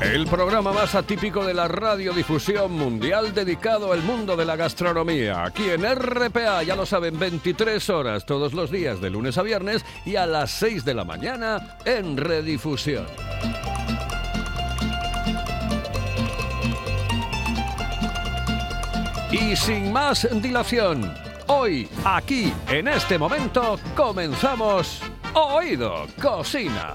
El programa más atípico de la radiodifusión mundial dedicado al mundo de la gastronomía. Aquí en RPA, ya lo saben, 23 horas todos los días de lunes a viernes y a las 6 de la mañana en redifusión. Y sin más dilación, hoy, aquí, en este momento, comenzamos Oído Cocina.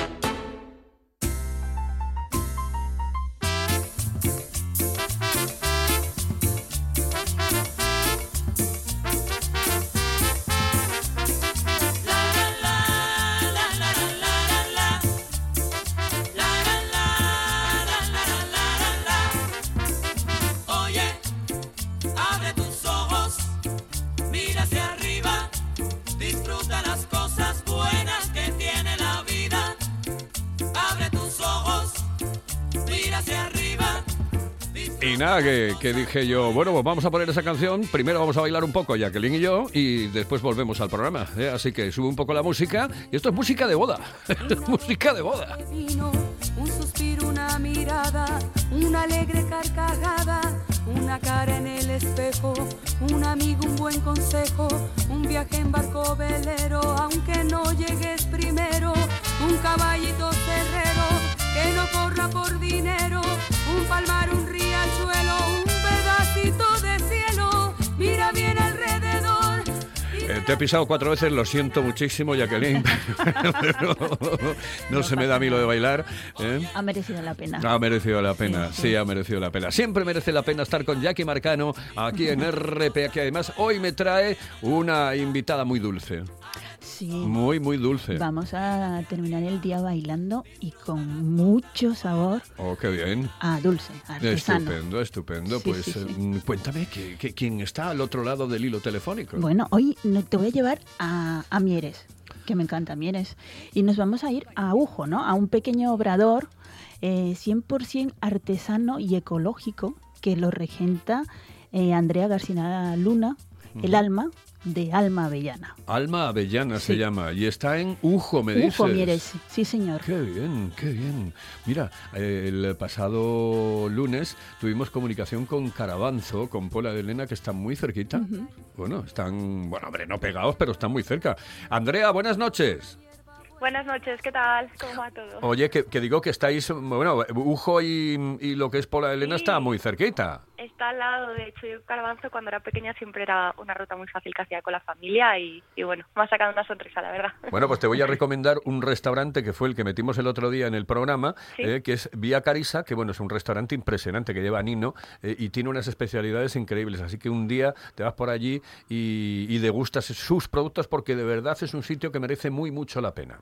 Nada, que, que dije yo, bueno, pues vamos a poner esa canción. Primero vamos a bailar un poco, Jacqueline y yo, y después volvemos al programa. ¿eh? Así que sube un poco la música. Y esto es música de boda. música de boda. un suspiro, una mirada, una alegre carcajada, una cara en el espejo, un amigo, un buen consejo, un viaje en barco velero, aunque no llegues primero, un caballito cerrero que no corra por dinero, un palmar, un riachuelo, un pedacito de cielo, mira bien alrededor. y Eh, te he pisado cuatro veces, lo siento muchísimo, Jacqueline. Pero no se me da a mí lo de bailar. ¿eh? Ha merecido la pena. Ha merecido la pena, sí, ha merecido la pena. Siempre merece la pena estar con Jackie Marcano aquí en RPA, que además hoy me trae una invitada muy dulce. Sí. Muy, muy dulce. Vamos a terminar el día bailando y con mucho sabor Oh, qué bien. a dulce, artesano. Estupendo, estupendo. Sí, pues sí, eh, cuéntame, ¿qué- qué- quién está al otro lado del hilo telefónico? Bueno, hoy te voy a llevar a, a Mieres, que me encanta Mieres. Y nos vamos a ir a Ujo, ¿no? A un pequeño obrador eh, 100% artesano y ecológico que lo regenta eh, Andrea García Luna, el alma de Alma Avellana. Alma Avellana se llama y está en Ujo, me dices. Ujo Mieres, sí señor. Qué bien, qué bien. Mira, el pasado lunes tuvimos comunicación con Carabanzo, con Pola de Elena, que están muy cerquita. Bueno, están, bueno, hombre, no pegados, pero están muy cerca. Andrea, buenas noches. Buenas noches, ¿qué tal? ¿Cómo va todo? Oye, que, que digo que estáis, bueno, Ujo y, y lo que es Pola de Elena Sí. está muy cerquita. Está al lado, de hecho, yo Carabanzo cuando era pequeña siempre era una ruta muy fácil que hacía con la familia y, y bueno, me ha sacado una sonrisa, la verdad. Bueno, pues te voy a recomendar un restaurante que fue el que metimos el otro día en el programa, Sí. eh, que es Vía Carisa, que bueno, es un restaurante impresionante que lleva a Nino eh, y tiene unas especialidades increíbles. Así que un día te vas por allí y, y degustas sus productos porque de verdad es un sitio que merece muy mucho la pena.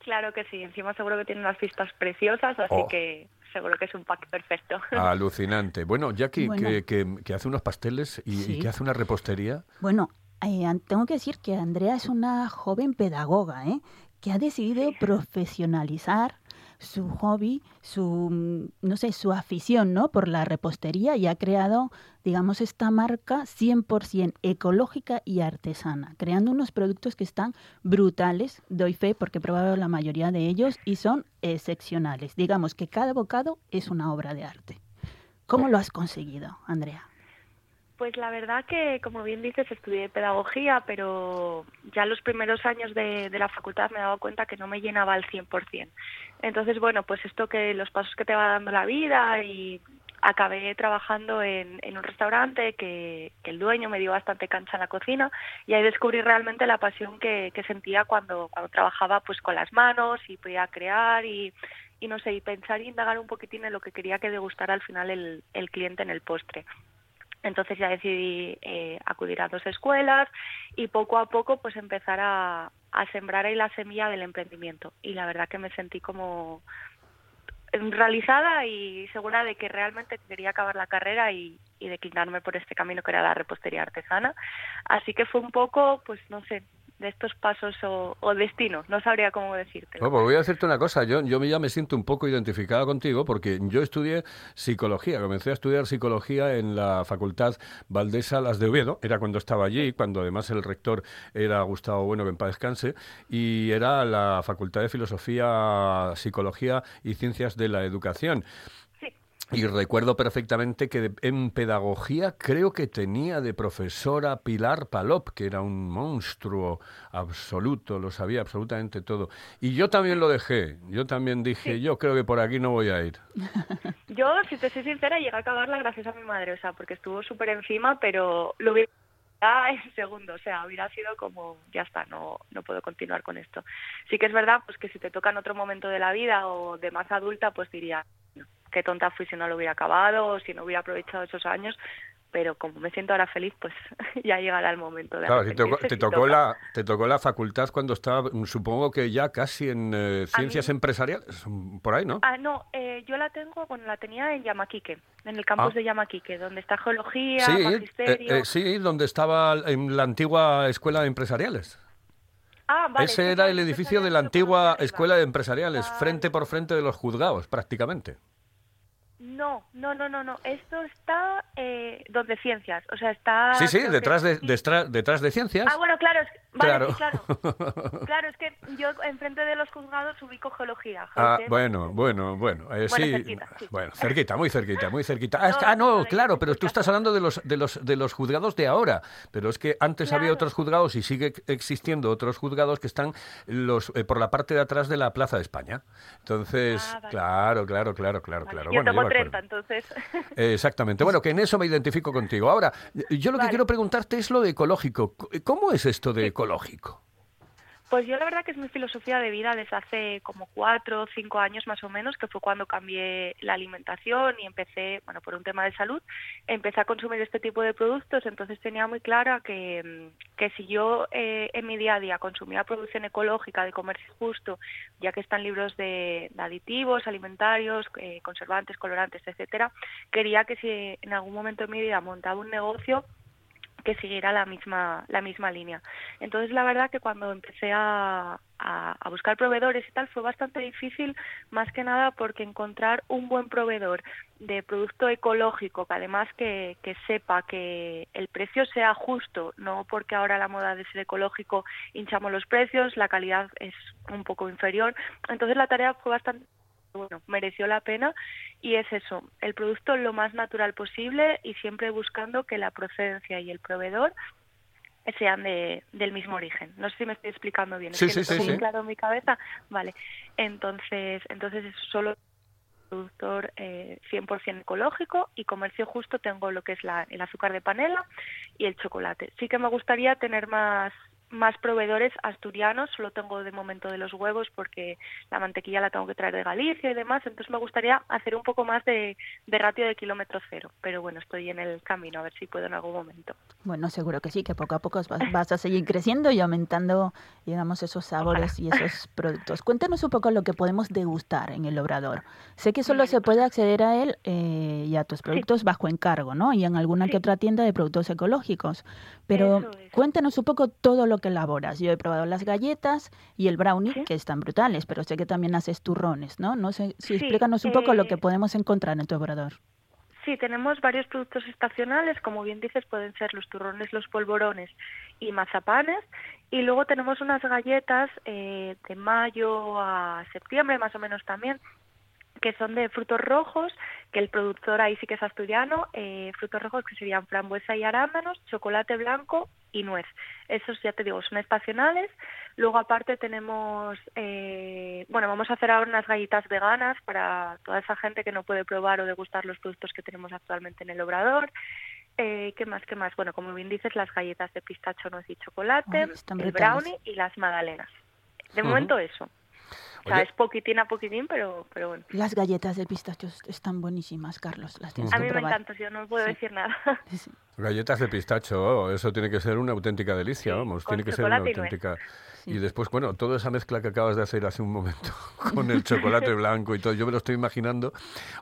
Claro que sí, encima seguro que tiene unas vistas preciosas, así Oh. que seguro que es un pack perfecto. Alucinante. Bueno, Jackie, Bueno. Que, que- que hace unos pasteles y, y Sí. que hace una repostería. Bueno, eh, tengo que decir que Andrea es una joven pedagoga, ¿eh? que ha decidido profesionalizar su hobby, su, mm, no sé, su afición, ¿no? Por la repostería y ha creado, digamos, esta marca 100% ecológica y artesana, creando unos productos que están brutales, doy fe porque he probado la mayoría de ellos y son excepcionales. Digamos que cada bocado es una obra de arte. ¿Cómo lo has conseguido, Andrea? Pues la verdad que, como bien dices, estudié pedagogía, pero ya los primeros años de, la facultad me dado cuenta que no me llenaba al 100%. Entonces, bueno, pues esto que los pasos que te va dando la vida y acabé trabajando en, en un restaurante que, el dueño me dio bastante cancha en la cocina y ahí descubrí realmente la pasión que, que sentía cuando, cuando trabajaba pues con las manos y podía crear y, y no sé, y pensar y indagar un poquitín en lo que quería que degustara al final el, el cliente en el postre. Entonces ya decidí eh, acudir a dos escuelas y poco a poco pues empezar a, a sembrar ahí la semilla del emprendimiento. Y la verdad que me sentí como realizada y segura de que realmente quería acabar la carrera y, y declinarme por este camino que era la repostería artesana. Así que fue un poco, pues no sé, de estos pasos o, o destinos, no sabría cómo decirte. Bueno, pues voy a decirte una cosa, yo, yo ya me siento un poco identificada contigo porque yo estudié psicología, comencé a estudiar psicología en la Facultad Valdesa Las de Oviedo, era cuando estaba allí, cuando además el rector era Gustavo Bueno, que en paz descanse, y era la Facultad de Filosofía, Psicología y Ciencias de la Educación. Y recuerdo perfectamente que en pedagogía creo que tenía de profesora Pilar Palop, que era un monstruo absoluto, lo sabía absolutamente todo. Y yo también lo dejé, yo también dije, sí. yo creo que por aquí no voy a ir. Yo, si te soy sincera, llegué a acabarla gracias a mi madre, o sea, porque estuvo súper encima, pero lo hubiera en segundo, o sea, hubiera sido como, ya está, no, no puedo continuar con esto. Sí que es verdad, pues que si te toca en otro momento de la vida o de más adulta, pues diría, qué tonta fui si no lo hubiera acabado o si no hubiera aprovechado esos años, pero como me siento ahora feliz, pues ya llegará el momento de Claro, te tocó, te, tocó la, te tocó la facultad cuando estaba, supongo que ya casi en eh, ciencias mí, empresariales, por ahí, ¿no? Ah, no, eh, yo la tengo, bueno, la tenía en Yamaquique, en el campus ah. de Yamaquique, donde está geología, sí, magisterio... Eh, sí, donde estaba en la antigua escuela de empresariales. Ah, vale, Ese era el edificio de la antigua escuela de empresariales, ah. frente por frente de los juzgados, prácticamente. No, no, no, no, no. Esto está eh, donde ciencias, o sea, está. Sí, sí, detrás de, detrás, detrás de ciencias. Ah, bueno, claro, es, vale, claro. Sí, claro. claro, es que yo enfrente de los juzgados ubico geología. Ah, bueno, bueno, bueno, eh, bueno sí, cerquita, sí, bueno, cerquita, muy cerquita, muy cerquita. Ah, no, ah, no, claro, pero tú estás hablando de los de los de los juzgados de ahora, pero es que antes claro. había otros juzgados y sigue existiendo otros juzgados que están los eh, por la parte de atrás de la Plaza de España. Entonces, ah, vale. claro, claro, claro, claro, vale. claro. Bueno, tengo 30, entonces. Eh, exactamente. Bueno, que en eso me identifico contigo. Ahora, yo lo que quiero preguntarte es lo de ecológico. ¿Cómo es esto de ecológico? Pues yo la verdad que es mi filosofía de vida desde hace como cuatro o cinco años más o menos, que fue cuando cambié la alimentación y empecé, bueno, por un tema de salud, empecé a consumir este tipo de productos, entonces tenía muy clara que, que si yo eh, en mi día a día consumía producción ecológica de comercio justo, ya que están libros de, de aditivos, alimentarios, eh, conservantes, colorantes, etcétera, quería que si en algún momento de mi vida montaba un negocio, que siguiera la misma la misma línea. Entonces la verdad que cuando empecé a, a, a, buscar proveedores y tal fue bastante difícil, más que nada porque encontrar un buen proveedor de producto ecológico que además que, que sepa que el precio sea justo, no porque ahora la moda de ser ecológico hinchamos los precios, la calidad es un poco inferior. Entonces la tarea fue bastante bueno, mereció la pena y es eso, el producto lo más natural posible y siempre buscando que la procedencia y el proveedor sean de, del mismo origen. No sé si me estoy explicando bien. Sí, es que sí, sí, sí. claro en mi cabeza. Vale. Entonces, entonces es solo productor eh, 100% ecológico y comercio justo tengo lo que es la, el azúcar de panela y el chocolate. Sí que me gustaría tener más más proveedores asturianos, solo tengo de momento de los huevos porque la mantequilla la tengo que traer de Galicia y demás, entonces me gustaría hacer un poco más de, de ratio de kilómetro cero, pero bueno, estoy en el camino, a ver si puedo en algún momento. Bueno, seguro que sí, que poco a poco vas, vas a seguir creciendo y aumentando, digamos, esos sabores Ojalá. y esos productos. Cuéntanos un poco lo que podemos degustar en el obrador. Sé que solo se puede acceder a él eh, y a tus productos sí. bajo encargo, ¿no? Y en alguna sí. que otra tienda de productos ecológicos, pero cuéntanos un poco todo lo que elaboras. Yo he probado las galletas y el brownie, ¿Sí? que están brutales, pero sé que también haces turrones, ¿no? No sé si sí, explícanos un poco lo que podemos encontrar en tu obrador. Sí, tenemos varios productos estacionales, como bien dices, pueden ser los turrones, los polvorones y mazapanes. Y luego tenemos unas galletas eh, de mayo a septiembre, más o menos también, que son de frutos rojos, que el productor ahí sí que es asturiano, eh, frutos rojos que serían frambuesa y arándanos, chocolate blanco y nuez. Esos ya te digo, son estacionales. Luego aparte tenemos, eh, bueno, vamos a hacer ahora unas galletas veganas para toda esa gente que no puede probar o degustar los productos que tenemos actualmente en el obrador. Eh, ¿Qué más? ¿Qué más? Bueno, como bien dices, las galletas de pistacho, nuez y chocolate, Ay, el brownie y las magdalenas. De momento eso. O sea, Oye. es poquitín a poquitín, pero, pero bueno. Las galletas de pistachos están buenísimas, Carlos. Las tienes A que mí me encanta, yo no puedo Sí. decir nada. Sí. Galletas de pistacho, oh, eso tiene que ser una auténtica delicia, Sí, vamos, tiene que ser una y auténtica. Sí. Y después, bueno, toda esa mezcla que acabas de hacer hace un momento con el chocolate blanco y todo, yo me lo estoy imaginando.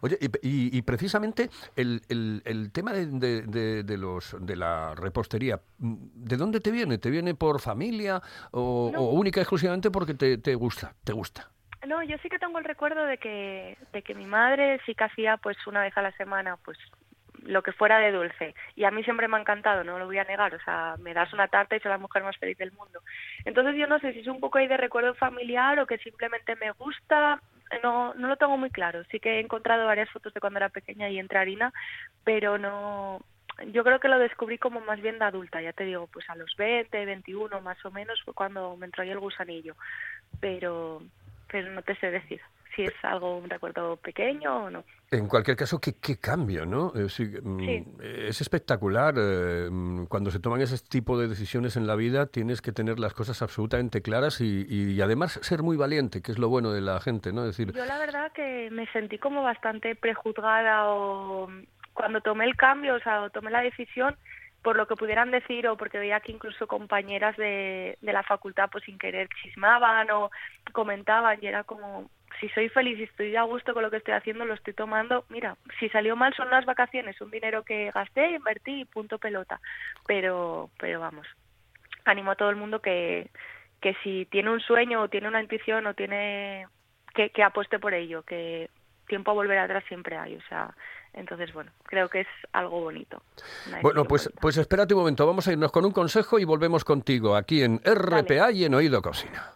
Oye, y, y- y precisamente el, el- el tema de, de- de- de los, de la repostería, ¿de dónde te viene? ¿Te viene por familia o, No. o única y exclusivamente porque te, te gusta? ¿Te gusta? No, yo sí que tengo el recuerdo de que, de que mi madre sí que hacía pues una vez a la semana pues lo que fuera de dulce. Y a mí siempre me ha encantado, no lo voy a negar. O sea, me das una tarta y soy la mujer más feliz del mundo. Entonces yo no sé si es un poco ahí de recuerdo familiar o que simplemente me gusta. No, no lo tengo muy claro. Sí que he encontrado varias fotos de cuando era pequeña y entre harina, pero no... Yo creo que lo descubrí como más bien de adulta, ya te digo, pues a los 20, 21 más o menos fue cuando me entró ahí el gusanillo. Pero, pero no te sé decir si es algo, un recuerdo pequeño o no. En cualquier caso, qué, qué cambio, ¿no? Eh, sí, mm. Es espectacular. eh, mm, Cuando se toman ese tipo de decisiones en la vida, tienes que tener las cosas absolutamente claras y, y además ser muy valiente, que es lo bueno de la gente, ¿no? Es decir, Yo la verdad que me sentí como bastante prejuzgada o cuando tomé el cambio, o sea, o tomé la decisión por lo que pudieran decir o porque veía que incluso compañeras de, la facultad pues sin querer chismaban o comentaban y era como si soy feliz y estoy a gusto con lo que estoy haciendo, lo estoy tomando. Mira, si salió mal son las vacaciones, un dinero que gasté, invertí y punto pelota. Pero, pero vamos, animo a todo el mundo que, que si tiene un sueño o tiene una intuición o tiene que, que apueste por ello, que tiempo a volver atrás siempre hay, o sea, entonces bueno, creo que es algo bonito. bueno, pues, bonita. pues espérate un momento, vamos a irnos con un consejo y volvemos contigo aquí en RPA y en Oído Cocina.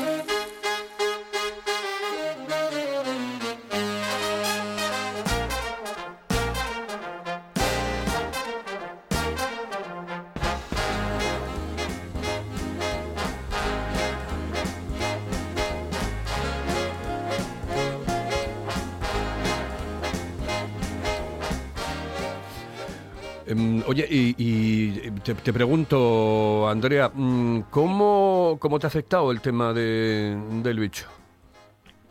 Y, y te, te pregunto, Andrea, mm, ¿cómo, ¿cómo te ha afectado el tema de, del bicho?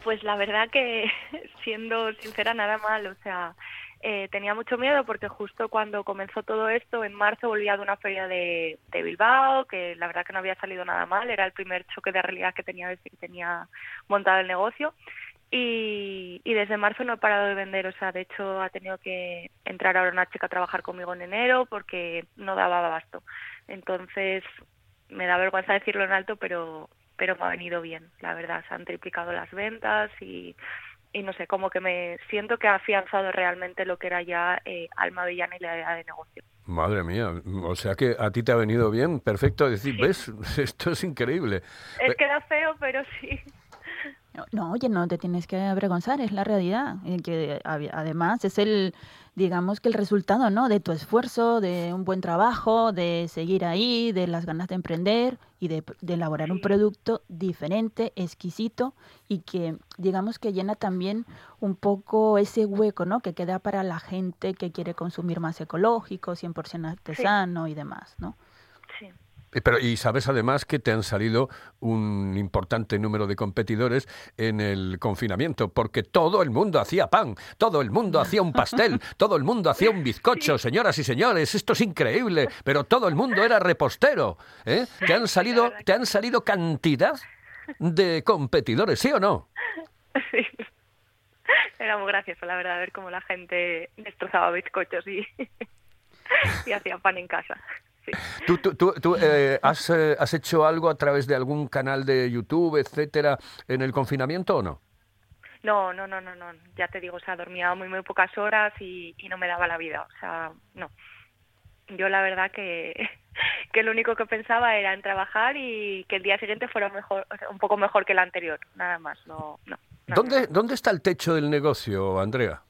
Pues la verdad que, siendo sincera, nada mal. O sea, eh, tenía mucho miedo porque justo cuando comenzó todo esto, en marzo volvía de una feria de, de Bilbao, que la verdad que no había salido nada mal. Era el primer choque de realidad que tenía desde que tenía montado el negocio. Y, y desde marzo no he parado de vender. O sea, de hecho, ha tenido que entrar ahora una chica a trabajar conmigo en enero porque no daba abasto. Entonces, me da vergüenza decirlo en alto, pero pero me ha venido bien, la verdad. Se han triplicado las ventas y, y no sé, como que me siento que ha afianzado realmente lo que era ya eh, Alma Villana y la idea de negocio. Madre mía, o sea que a ti te ha venido bien, perfecto. Decir, Sí. ¿ves? Esto es increíble. Es que era feo, pero sí. No, oye, no te tienes que avergonzar, es la realidad. Y que ade- además es el, digamos que el resultado, ¿no? De tu esfuerzo, de un buen trabajo, de seguir ahí, de las ganas de emprender y de, de elaborar un producto diferente, exquisito y que, digamos que llena también un poco ese hueco, ¿no? Que queda para la gente que quiere consumir más ecológico, 100% artesano y demás, ¿no? Eh, Pero, y sabes además que te han salido un importante número de competidores en el confinamiento, porque todo el mundo hacía pan, todo el mundo hacía un pastel, todo el mundo hacía un bizcocho, señoras y señores, esto es increíble, pero todo el mundo era repostero. ¿eh? Te han salido, te han salido cantidad de competidores, ¿sí o no? Sí. Era muy gracioso, la verdad, ver cómo la gente destrozaba bizcochos y, y hacía pan en casa. Sí. ¿Tú, tú, tú- tú, eh, has, eh, has hecho algo a través de algún canal de YouTube, etcétera, en el confinamiento o no? No, no, no, no, no. Ya te digo, o sea, dormía muy, muy pocas horas y, y no me daba la vida. O sea, no. Yo la verdad que, que lo único que pensaba era en trabajar y que el día siguiente fuera mejor, un poco mejor que el anterior. Nada más, no, ¿Dónde. ¿Dónde está el techo del negocio, Andrea?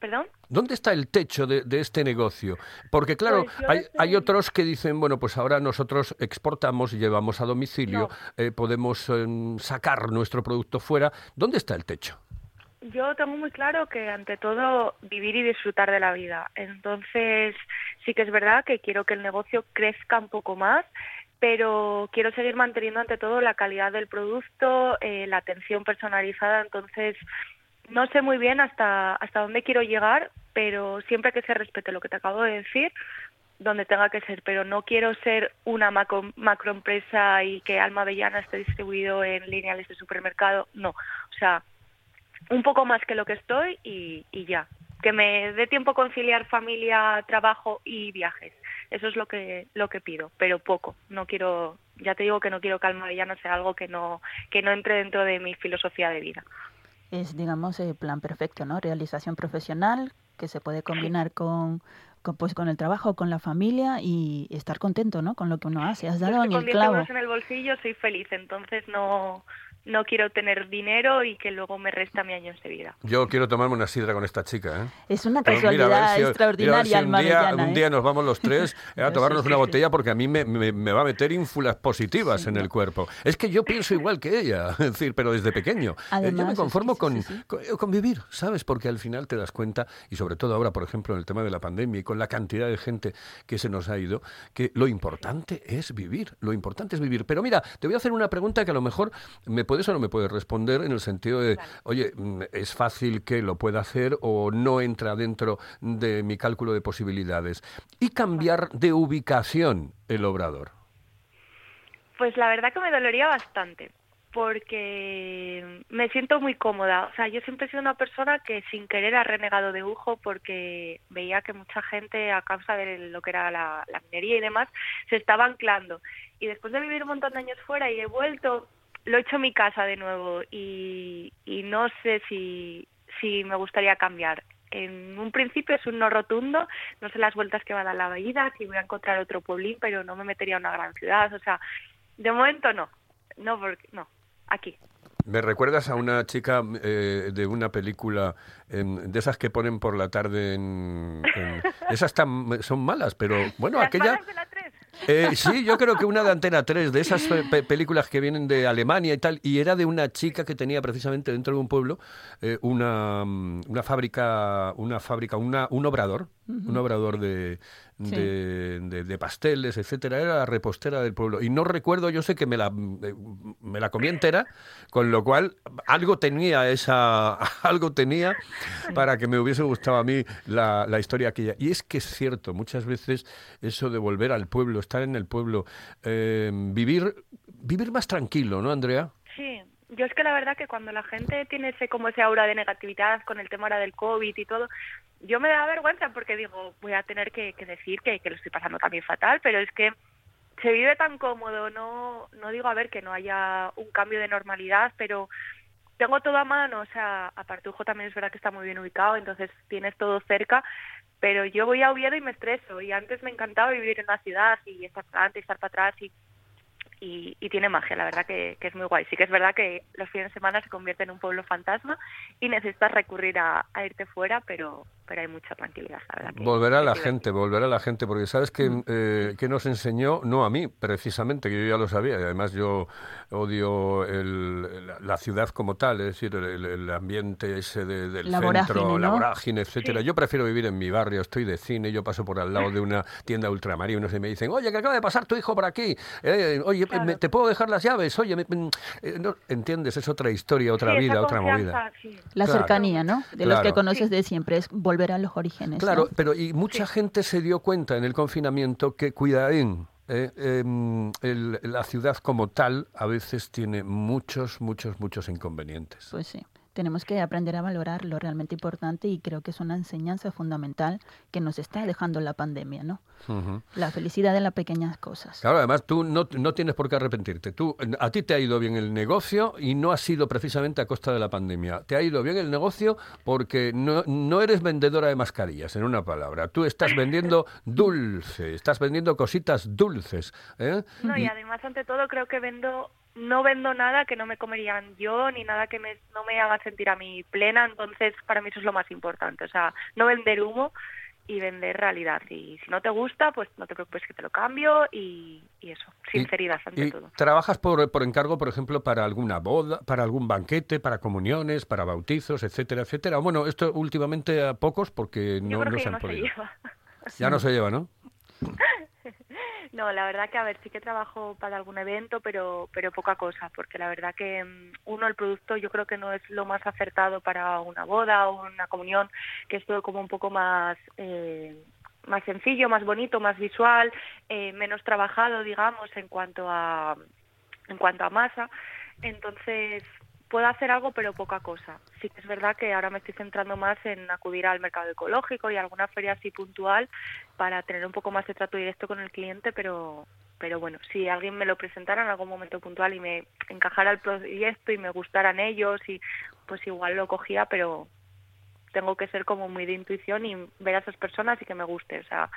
¿Perdón? ¿Dónde está el techo de, de este negocio? Porque claro, Pues hay, estoy- hay otros que dicen, bueno, pues ahora nosotros exportamos y llevamos a domicilio, eh, podemos em, sacar nuestro producto fuera. ¿Dónde está el techo? Yo tengo muy claro que ante todo vivir y disfrutar de la vida. Entonces sí que es verdad que quiero que el negocio crezca un poco más, pero quiero seguir manteniendo ante todo la calidad del producto, eh, la atención personalizada. Entonces no sé muy bien hasta hasta dónde quiero llegar, pero siempre que se respete lo que te acabo de decir, donde tenga que ser, pero no quiero ser una macro, macroempresa y que Alma Avellana esté distribuido en lineales de supermercado, no. O sea, un poco más que lo que estoy y, ya. Que me dé tiempo conciliar familia, trabajo y viajes. Eso es lo que lo que pido, pero poco. No quiero, ya te digo que no quiero que Alma Avellana sea algo que no que no entre dentro de mi filosofía de vida. Es, digamos, el plan perfecto, ¿no? Realización profesional que se puede combinar con, con, pues, con el trabajo, con la familia y estar contento, ¿no? Con lo que uno hace. Has dado en el 10 clavo. en el bolsillo, soy feliz, entonces no no quiero tener dinero y que luego me resta mi años de vida. Yo quiero tomarme una sidra con esta chica, ¿eh? Es una casualidad mira, a ver si- mira, a ver extraordinaria, si un día, ¿eh? día nos vamos los tres eh, a Sí, tomarnos sí, una sí. botella porque a mí me, me- me va a meter ínfulas positivas en el cuerpo. Es que yo pienso igual que ella, es decir, pero desde pequeño. Eh, yo me conformo con, sí, sí. con, con vivir, ¿sabes? Porque al final te das cuenta, y sobre todo ahora, por ejemplo, en el tema de la pandemia y con la cantidad de gente que se nos ha ido, que lo importante es vivir, lo importante es vivir. Pero mira, te voy a hacer una pregunta que a lo mejor me puedes o no me puedes responder en el sentido de, oye, mm, es fácil que lo pueda hacer o no entra dentro de mi cálculo de posibilidades. Y cambiar de ubicación el obrador. Pues la verdad que me dolería bastante, porque me siento muy cómoda. O sea, yo siempre he sido una persona que sin querer ha renegado de Ujo porque veía que mucha gente, a causa de lo que era la, la minería y demás, se estaba anclando. Y después de vivir un montón de años fuera y he vuelto, lo he hecho en mi casa de nuevo y, y no sé si, si me gustaría cambiar. En un principio es un no rotundo, no sé las vueltas que va a dar la vida, si voy a encontrar otro pueblín, pero no me metería a una gran ciudad. O sea, de momento no, no, porque, no, aquí. Me recuerdas a una chica eh, de una película de esas que ponen por la tarde en... en- esas tan, son malas, pero bueno, ¿Las aquella... de la 3? Eh, sí, yo creo que una de Antena 3, de esas pe- pe- películas que vienen de Alemania y tal, y era de una chica que tenía precisamente dentro de un pueblo eh, una, mm, una fábrica, una fábrica, una, un obrador, un obrador de, Sí. de, de- de pasteles, etcétera, era la repostera del pueblo. Y no recuerdo, yo sé que me la, me la comí entera, con lo cual algo tenía esa, algo tenía para que me hubiese gustado a mí la, la historia aquella. Y es que es cierto, muchas veces eso de volver al pueblo, estar en el pueblo, eh, vivir, vivir más tranquilo, ¿no, Andrea? Sí, yo es que la verdad que cuando la gente tiene ese como ese aura de negatividad con el tema ahora del COVID y todo, yo me da vergüenza porque digo, voy a tener que, que decir que, que lo estoy pasando también fatal, pero es que se vive tan cómodo, no, no digo a ver que no haya un cambio de normalidad, pero tengo todo a mano, o sea, Apartujo también es verdad que está muy bien ubicado, entonces tienes todo cerca, pero yo voy a Oviedo y me estreso, y antes me encantaba vivir en una ciudad y estar para adelante y estar para atrás y y, y tiene magia, la verdad que, que es muy guay. Sí que es verdad que los fines de semana se convierte en un pueblo fantasma y necesitas recurrir a, a irte fuera, pero, pero hay mucha tranquilidad, la verdad. que- Volverá que la gente, volverá la gente, porque sabes que, eh, que nos enseñó, no a mí, precisamente, que yo ya lo sabía, y además yo odio el- la, la ciudad como tal, es decir, el, el ambiente ese de- del La centro, vorágine, la ¿no? vorágine, etcétera. Yo prefiero vivir en mi barrio, estoy de cine, yo paso por al lado de una tienda ultramarinos y me dicen, oye, que acaba de pasar tu hijo por aquí, Eh, oye, me- ¿te puedo dejar las llaves? Oye, me- me- eh, no, ¿entiendes? Es otra historia, otra Sí, vida, otra movida. sí. La Claro. cercanía, ¿no? De los que Claro. conoces de siempre, es volver a los orígenes. Claro, ¿no? pero y mucha gente se dio cuenta en el confinamiento que cuidarín. eh, em, el- la ciudad como tal a veces tiene muchos, muchos, muchos inconvenientes. Pues sí. Tenemos que aprender a valorar lo realmente importante y creo que es una enseñanza fundamental que nos está dejando la pandemia, ¿no? La felicidad de las pequeñas cosas. Claro, además tú no, no tienes por qué arrepentirte. Tú, a ti te ha ido bien el negocio y no ha sido precisamente a costa de la pandemia. Te ha ido bien el negocio porque no, no eres vendedora de mascarillas, en una palabra. Tú estás vendiendo dulce, estás vendiendo cositas dulces. ¿eh? No, y además, ante todo, creo que vendo no vendo nada que no me comerían yo ni nada que me, no me haga sentir a mí plena, entonces para mí eso es lo más importante, o sea, no vender humo y vender realidad. Y si no te gusta, pues no te preocupes que te lo cambio y, y eso, sinceridad ante ¿Y todo. trabajas por, por encargo, por ejemplo, para alguna boda, para algún banquete, para comuniones, para bautizos, etcétera, etcétera? Bueno, esto últimamente a pocos porque no, se ya han no se podido. lleva. Ya no se lleva, ¿no? No, la verdad que a ver, sí que trabajo para algún evento, pero pero poca cosa, porque la verdad que mm, uno el producto yo creo que no es lo más acertado para una boda o una comunión, que es todo como un poco más eh, más sencillo, más bonito, más visual, eh, menos trabajado, digamos, en cuanto a en cuanto a masa. Entonces puedo hacer algo, pero poca cosa. Sí que es verdad que ahora me estoy centrando más en acudir al mercado ecológico y a alguna feria así puntual para tener un poco más de trato directo con el cliente, pero pero bueno, si alguien me lo presentara en algún momento puntual y me encajara el proyecto y me gustaran ellos y pues igual lo cogía, pero tengo que ser como muy de intuición y ver a esas personas y que me guste, o sea,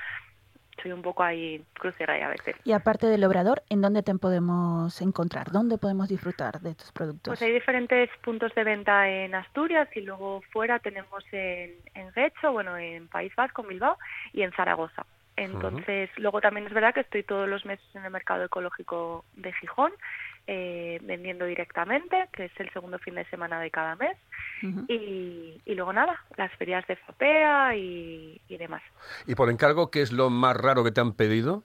soy un poco ahí crucera a veces. Y aparte del obrador, ¿en dónde te podemos encontrar? ¿Dónde podemos disfrutar de tus productos? Pues hay diferentes puntos de venta en Asturias y luego fuera tenemos en, en bueno, en País Vasco, en Bilbao y en Zaragoza. Entonces, luego también es verdad que estoy todos los meses en el mercado ecológico de Gijón, eh, vendiendo directamente, que es el segundo fin de semana de cada mes. Y, y luego nada, las ferias de FAPEA y, y demás. Y por encargo, ¿qué es lo más raro que te han pedido?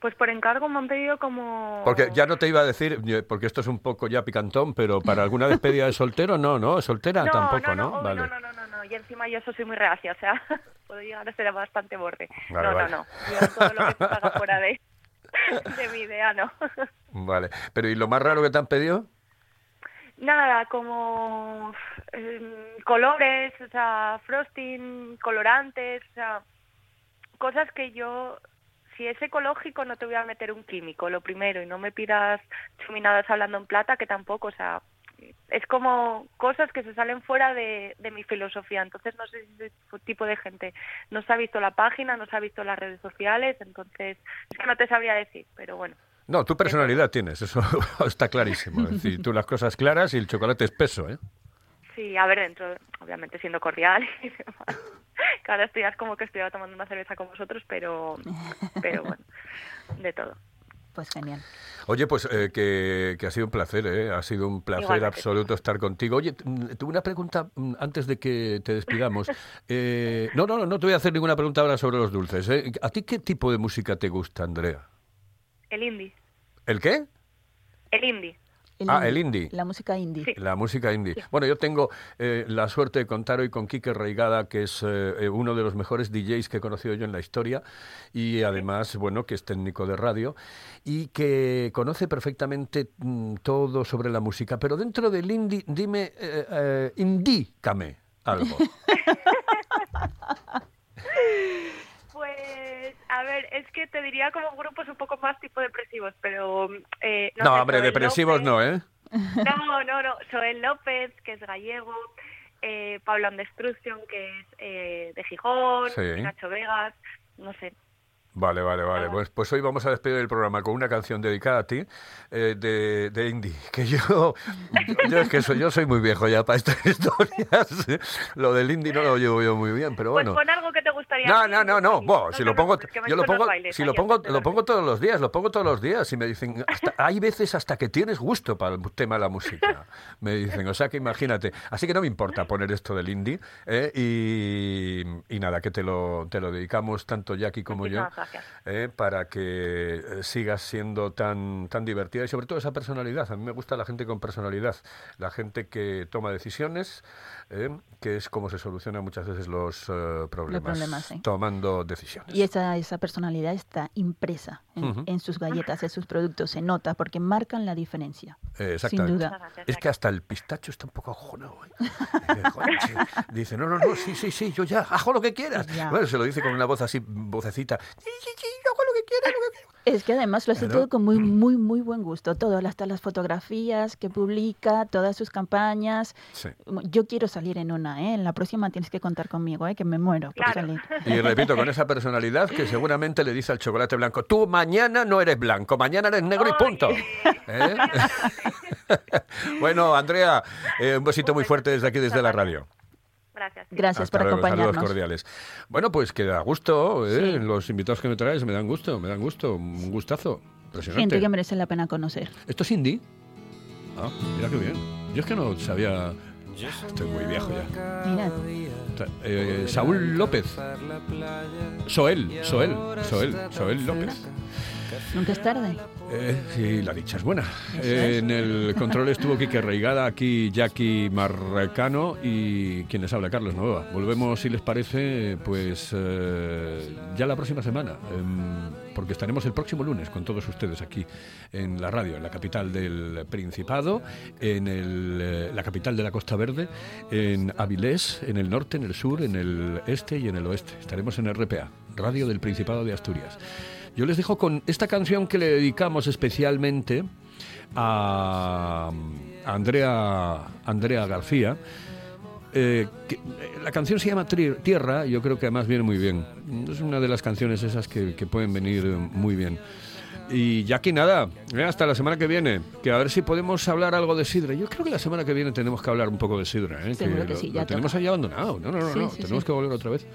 Pues por encargo me han pedido como... Porque ya no te iba a decir, porque esto es un poco ya picantón, pero para alguna despedida de soltero, no, ¿no? Soltera no, tampoco, no, ¿no? no, vale. no, no, no, no, no, y encima yo eso soy muy reacia, o sea, puedo llegar a ser bastante borde. Vale, no, vale. no, no, yo todo lo que se paga fuera de, de mi idea, no. Vale. Pero ¿y lo más raro que te han pedido? Nada, como em, colores, o sea, frosting, colorantes, o sea, cosas que yo, si es ecológico no te voy a meter un químico, lo primero, y no me pidas chuminadas hablando en plata, que tampoco, o sea, es como cosas que se salen fuera de, de mi filosofía. Entonces, no sé si ese tipo de gente no se ha visto la página, no se ha visto las redes sociales, entonces es que no te sabría decir, pero bueno. No, tu personalidad tienes, eso está clarísimo. Es decir, tú las cosas claras y el chocolate espeso, ¿eh? Sí, a ver, dentro, obviamente siendo cordial y demás. Que ahora estoy como que estoy tomando una cerveza con vosotros, pero, pero bueno, de todo. Pues genial. Oye, pues eh, que, que ha sido un placer, ¿eh? Ha sido un placer Igualmente. absoluto estar contigo. Oye, mm, tuve una pregunta mm, antes de que te despidamos. Eh, no, no, no, no te voy a hacer ninguna pregunta ahora sobre los dulces. ¿eh? ¿A ti qué tipo de música te gusta, Andrea? El indie, ¿El qué? el indie. Ah, el indie. La música indie. La música indie. Bueno, yo tengo eh, la suerte de contar hoy con Quique Reigada, que es eh, eh, uno de los mejores DJs que he conocido yo en la historia y además, bueno, que es técnico de radio y que conoce perfectamente mm, todo sobre la música. Pero dentro del indie, dime, eh, eh, indícame algo. Pues, a ver, es que te diría como grupos un poco más tipo depresivos, pero... Eh, No, sé, hombre, depresivos López- no, ¿eh? No, no, no. Joel López, que es gallego, eh, Pablo and Destruction, que es eh, de Gijón, Sí. Nacho Vegas, no sé. Vale, vale, vale. Pues, pues hoy vamos a despedir el programa con una canción dedicada a ti eh, de, de indie. Que yo, yo es que soy, yo soy muy viejo ya para estas historias. Lo del indie no lo llevo yo muy bien, pero bueno. Pues pon algo que te gustaría. No, no, no, no. Bo, si lo pongo, yo lo pongo, si lo pongo, lo pongo todos los días, lo pongo todos los días y me dicen, hasta- hay veces hasta que tienes gusto para el tema de la música. Me dicen, o sea que imagínate. Así que no me importa poner esto del indie ¿eh? y, y nada, que te lo, te lo dedicamos tanto Jackie como yo gracias. ¿eh? para que eh, sigas siendo tan, tan divertida y sobre todo esa personalidad. A mí me gusta la gente con personalidad, la gente que toma decisiones, ¿eh? que es como se solucionan muchas veces los eh, problemas, problemas, sí. tomando decisiones. Y esa, esa personalidad está impresa en, Ujú. en sus galletas, en sus productos, se nota porque marcan la diferencia. Eh, Sin exactamente. duda. Es que hasta el pistacho está un poco ajonado. ¿eh? Eh. Dice, no, no, no, sí, sí, sí, yo ya, hago lo que quieras. Ya. Bueno, se lo dice con una voz así, vocecita. Sí, sí, sí, yo hago lo que lo. Es que además lo hace Claro. todo con muy, muy, muy buen gusto. Todo, hasta las fotografías que publica, todas sus campañas. Sí. Yo quiero salir en una, ¿eh? En la próxima tienes que contar conmigo, ¿eh? Que me muero por Claro. salir. Y repito, con esa personalidad que seguramente le dice al chocolate blanco, tú mañana no eres blanco, mañana eres negro y punto. ¿Eh? bueno, Andrea, eh, un besito muy fuerte desde aquí, desde la radio. Gracias. Gracias Hasta por luego, saludos acompañarnos. cordiales. Bueno, pues que da gusto, ¿eh? Sí. Los invitados que me traes me dan gusto, me dan gusto, un gustazo. Impresionante. Gente que merece la pena conocer. ¿Esto es indie? Ah, mira qué bien. Yo es que no sabía... Estoy muy viejo ya. Mira, Eh, Saúl López. Soel, Soel, Soel, Soel López. Nunca es tarde. Eh, sí, la dicha es buena. Eh, en el control estuvo Quique Reigada, aquí Jackie Marrecano y quien les habla, Carlos Nueva. Volvemos, si les parece, pues eh, ya la próxima semana, em, porque estaremos el próximo lunes con todos ustedes aquí en la radio, en la capital del Principado, en el, la capital de la Costa Verde, en Avilés, en el norte, en el sur, en el este y en el oeste. Estaremos en RPA, Radio del Principado de Asturias. Yo les dejo con esta canción que le dedicamos especialmente a Andrea, Andrea García. eh, que, eh, la canción se llama Tierra, yo creo que además viene muy bien. Es una de las canciones esas que, que pueden venir eh, muy bien. Y ya que nada, hasta la semana que viene, que a ver si podemos hablar algo de Sidra. Yo creo que la semana que viene tenemos que hablar un poco de Sidra. ¿eh? Seguro que lo- sí, lo ya tenemos ahí abandonado. No, no, no, Sí, no. sí, tenemos sí. que volver otra vez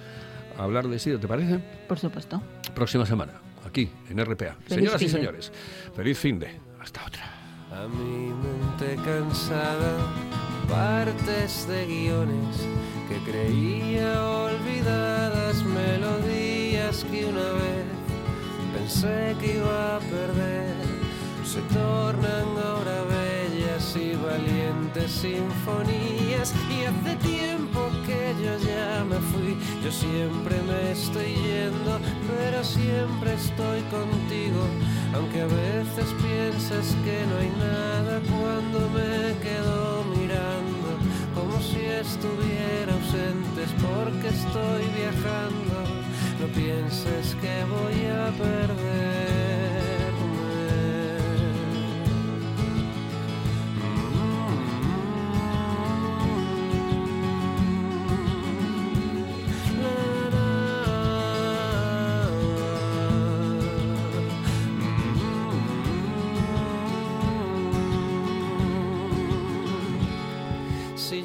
a hablar de Sidra, ¿te parece? Por supuesto. Próxima semana, aquí en RPA. Feliz Señoras y finde. señores, feliz fin de. Hasta otra. A mi mente cansada, partes de guiones que creía olvidadas, melodías que una vez pensé que iba a perder, se tornan ahora bellas y valientes sinfonías. Y hace tiempo que yo ya me fui, yo siempre me estoy yendo, pero siempre estoy contigo. Aunque a veces piensas que no hay nada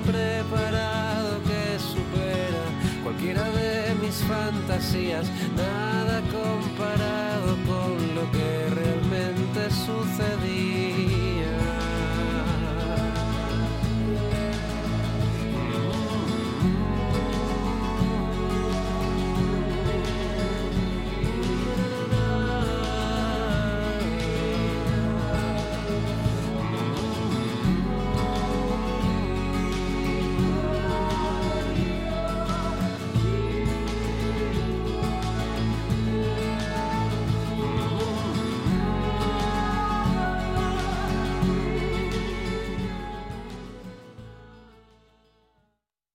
preparado que supera cualquiera de mis fantasías, nada comparado